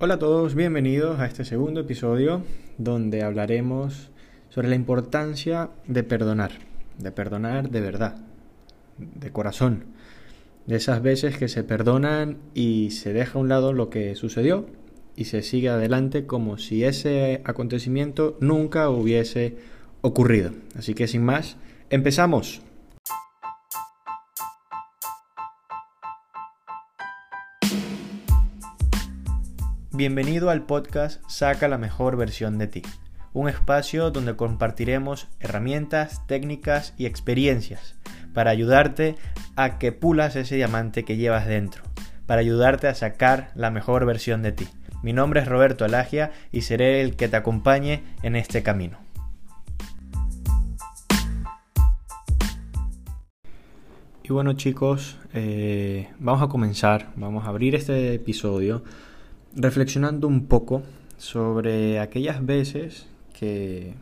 Hola a todos, bienvenidos a este segundo episodio donde hablaremos sobre la importancia de perdonar, de perdonar de verdad, de corazón, de esas veces que se perdonan y se deja a un lado lo que sucedió y se sigue adelante como si ese acontecimiento nunca hubiese ocurrido. Así que sin más, empezamos. Bienvenido al podcast Saca la mejor versión de ti, un espacio donde compartiremos herramientas, técnicas y experiencias para ayudarte a que pulas ese diamante que llevas dentro, para ayudarte a sacar la mejor versión de ti. Mi nombre es Roberto Alagia y seré el que te acompañe en este camino. Y bueno chicos, eh, vamos a comenzar, vamos a abrir este episodio reflexionando un poco sobre aquellas veces que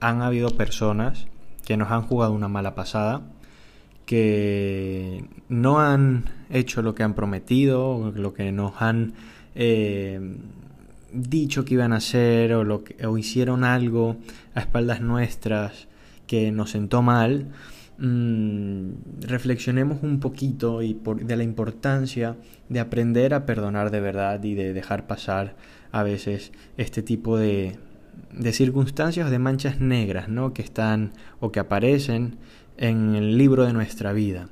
han habido personas que nos han jugado una mala pasada, que no han hecho lo que han prometido, lo que nos han eh, dicho que iban a hacer, o, lo que, o hicieron algo a espaldas nuestras que nos sentó mal. Mm, reflexionemos un poquito y por, de la importancia de aprender a perdonar de verdad y de dejar pasar a veces este tipo de, de circunstancias o de manchas negras ¿no? que están o que aparecen en el libro de nuestra vida.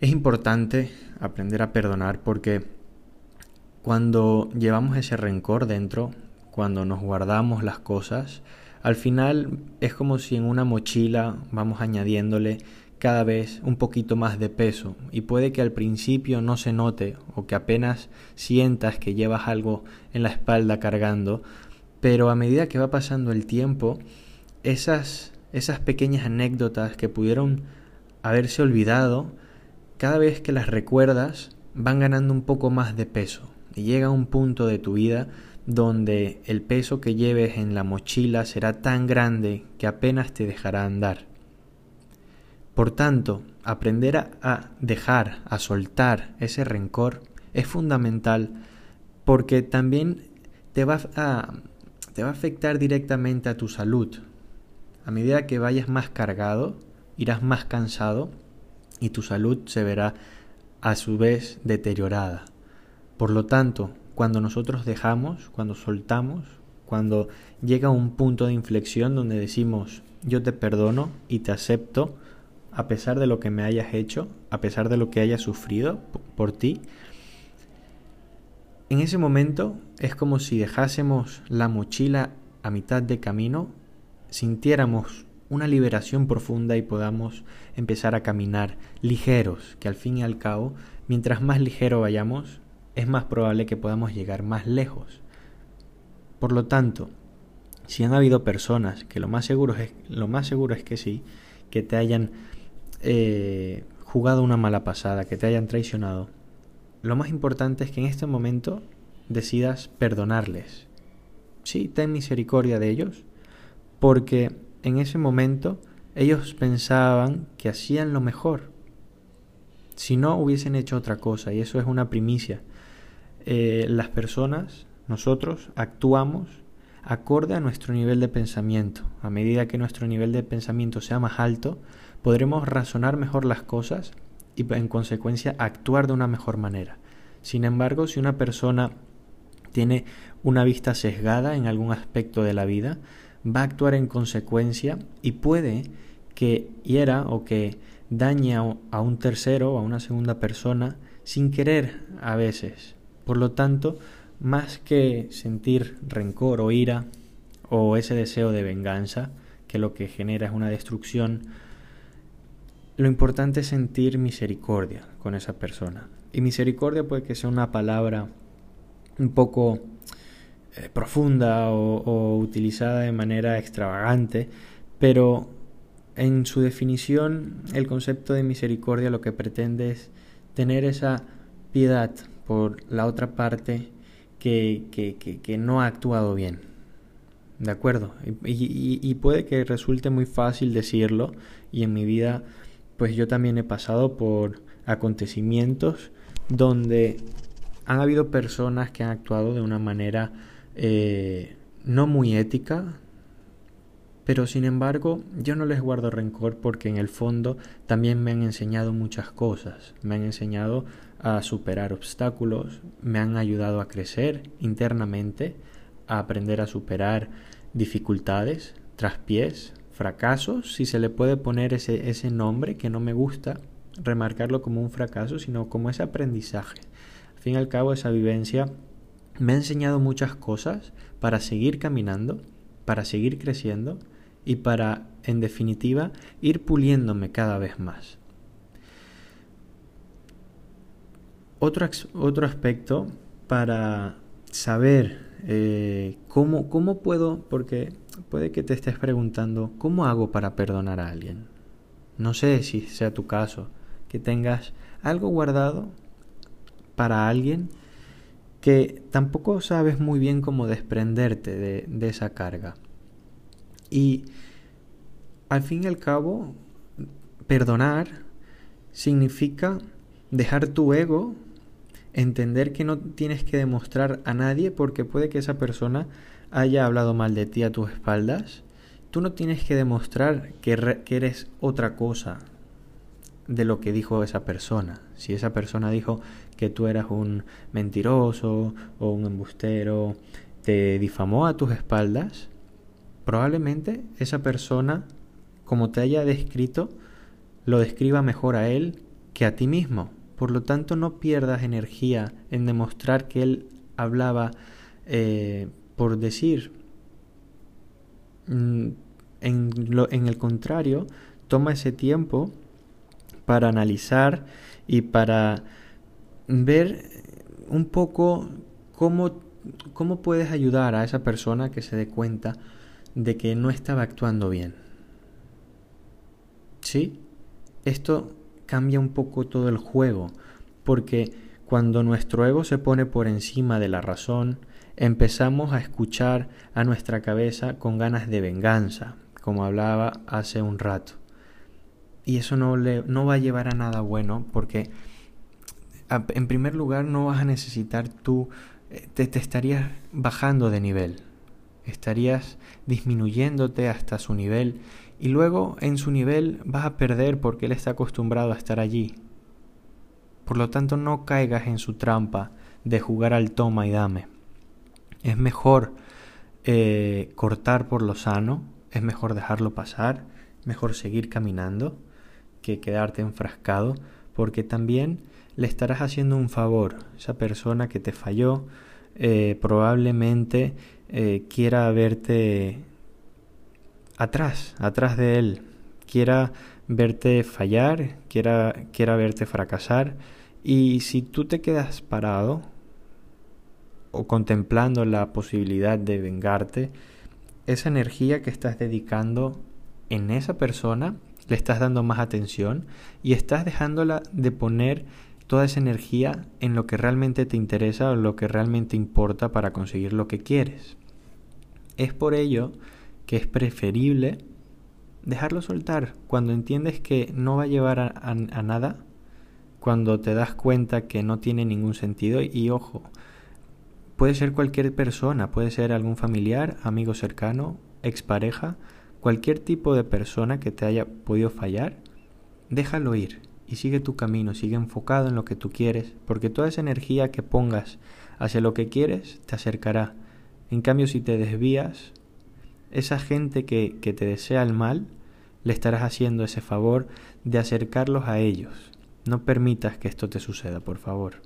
Es importante aprender a perdonar porque cuando llevamos ese rencor dentro, cuando nos guardamos las cosas, al final es como si en una mochila vamos añadiéndole cada vez un poquito más de peso. Y puede que al principio no se note o que apenas sientas que llevas algo en la espalda cargando, pero a medida que va pasando el tiempo, esas, esas pequeñas anécdotas que pudieron haberse olvidado, cada vez que las recuerdas van ganando un poco más de peso. Y llega un punto de tu vida donde el peso que lleves en la mochila será tan grande que apenas te dejará andar. Por tanto, aprender a, dejar, a soltar ese rencor es fundamental porque también te va a, a afectar directamente a tu salud. A medida que vayas más cargado, irás más cansado y tu salud se verá a su vez deteriorada. Por lo tanto, cuando nosotros dejamos, cuando soltamos, cuando llega un punto de inflexión donde decimos yo te perdono y te acepto a pesar de lo que me hayas hecho, a pesar de lo que hayas sufrido por ti, en ese momento es como si dejásemos la mochila a mitad de camino, sintiéramos una liberación profunda y podamos empezar a caminar ligeros, que al fin y al cabo, mientras más ligero vayamos, es más probable que podamos llegar más lejos. Por lo tanto, si han habido personas que lo más seguro es, lo más seguro es que sí, que te hayan eh, jugado una mala pasada, que te hayan traicionado, lo más importante es que en este momento decidas perdonarles. Sí, ten misericordia de ellos, porque en ese momento ellos pensaban que hacían lo mejor. Si no hubiesen hecho otra cosa, y eso es una primicia, eh, las personas, nosotros, actuamos acorde a nuestro nivel de pensamiento. A medida que nuestro nivel de pensamiento sea más alto, podremos razonar mejor las cosas y en consecuencia actuar de una mejor manera. Sin embargo, si una persona tiene una vista sesgada en algún aspecto de la vida, va a actuar en consecuencia y puede que hiera o que dañe a un tercero o a una segunda persona sin querer a veces. Por lo tanto, más que sentir rencor o ira o ese deseo de venganza, que lo que genera es una destrucción, lo importante es sentir misericordia con esa persona. Y misericordia puede que sea una palabra un poco eh, profunda o, o utilizada de manera extravagante, pero en su definición el concepto de misericordia lo que pretende es tener esa piedad por la otra parte que, que, que, no ha actuado bien. ¿De acuerdo? Y, puede que resulte muy fácil decirlo y en mi vida pues yo también he pasado por acontecimientos donde han habido personas que han actuado de una manera eh, no muy ética, pero sin embargo yo no les guardo rencor porque en el fondo también me han enseñado muchas cosas, me han enseñado a superar obstáculos, me han ayudado a crecer internamente, a aprender a superar dificultades, traspiés, fracasos, si se le puede poner ese, ese nombre que no me gusta remarcarlo como un fracaso, sino como ese aprendizaje. Al fin y al cabo, esa vivencia me ha enseñado muchas cosas para seguir caminando, para seguir creciendo y para, en definitiva, ir puliéndome cada vez más. Otro, otro aspecto para saber eh, cómo, cómo puedo, porque puede que te estés preguntando, ¿cómo hago para perdonar a alguien? No sé si sea tu caso, que tengas algo guardado para alguien que tampoco sabes muy bien cómo desprenderte de, de esa carga. Y al fin y al cabo, perdonar significa dejar tu ego entender que no tienes que demostrar a nadie porque puede que esa persona haya hablado mal de ti a tus espaldas. Tú no tienes que demostrar que, que eres otra cosa de lo que dijo esa persona. Si esa persona dijo que tú eras un mentiroso o un embustero, te difamó a tus espaldas, probablemente esa persona, como te haya descrito, lo describa mejor a él que a ti mismo. Por lo tanto, no pierdas energía en demostrar que él hablaba eh, por decir. Mm, en, lo, en el contrario, toma ese tiempo para analizar y para ver un poco cómo, cómo puedes ayudar a esa persona que se dé cuenta de que no estaba actuando bien. ¿Sí? Esto cambia un poco todo el juego, porque cuando nuestro ego se pone por encima de la razón, empezamos a escuchar a nuestra cabeza con ganas de venganza, como hablaba hace un rato. Y eso no, le, no va a llevar a nada bueno, porque en primer lugar no vas a necesitar tú, eh, te, te estarías bajando de nivel, estarías disminuyéndote hasta su nivel y luego en su nivel vas a perder porque él está acostumbrado a estar allí. Por lo tanto, no caigas en su trampa de jugar al toma y dame. Es mejor eh, cortar por lo sano, es mejor dejarlo pasar, mejor seguir caminando que quedarte enfrascado, porque también le estarás haciendo un favor. Esa persona que te falló eh, probablemente eh, quiera verte atrás, atrás de él, quiera verte fallar, quiera, quiera verte fracasar. Y si tú te quedas parado o contemplando la posibilidad de vengarte, esa energía que estás dedicando en esa persona, le estás dando más atención y estás dejándola de poner toda esa energía en lo que realmente te interesa o lo que realmente importa para conseguir lo que quieres. Es por ello que es preferible dejarlo soltar cuando entiendes que no va a llevar a, nada, cuando te das cuenta que no tiene ningún sentido y ojo, puede ser cualquier persona, puede ser algún familiar, amigo cercano, expareja, cualquier tipo de persona que te haya podido fallar, déjalo ir y sigue tu camino, sigue enfocado en lo que tú quieres, porque toda esa energía que pongas hacia lo que quieres te acercará. En cambio, si te desvías, esa gente que, que te desea el mal, le estarás haciendo ese favor de acercarlos a ellos. No permitas que esto te suceda, por favor.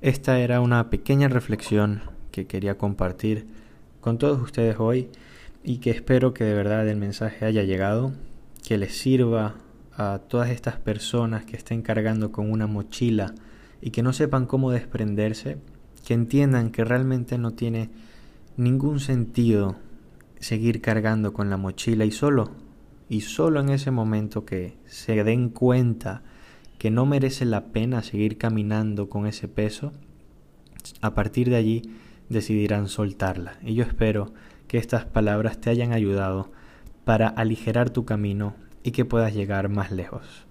Esta era una pequeña reflexión que quería compartir con todos ustedes hoy y que espero que de verdad el mensaje haya llegado, que les sirva a todas estas personas que estén cargando con una mochila y que no sepan cómo desprenderse, que entiendan que realmente no tiene ningún sentido seguir cargando con la mochila y solo, y solo en ese momento que se den cuenta que no merece la pena seguir caminando con ese peso, a partir de allí decidirán soltarla. Y yo espero que estas palabras te hayan ayudado para aligerar tu camino y que puedas llegar más lejos.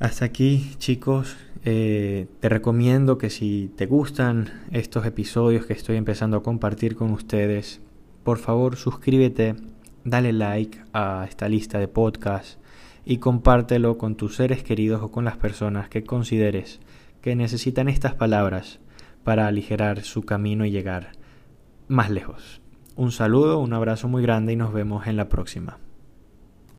Hasta aquí chicos, eh, te recomiendo que si te gustan estos episodios que estoy empezando a compartir con ustedes, por favor suscríbete, dale like a esta lista de podcasts y compártelo con tus seres queridos o con las personas que consideres que necesitan estas palabras para aligerar su camino y llegar más lejos. Un saludo, un abrazo muy grande y nos vemos en la próxima.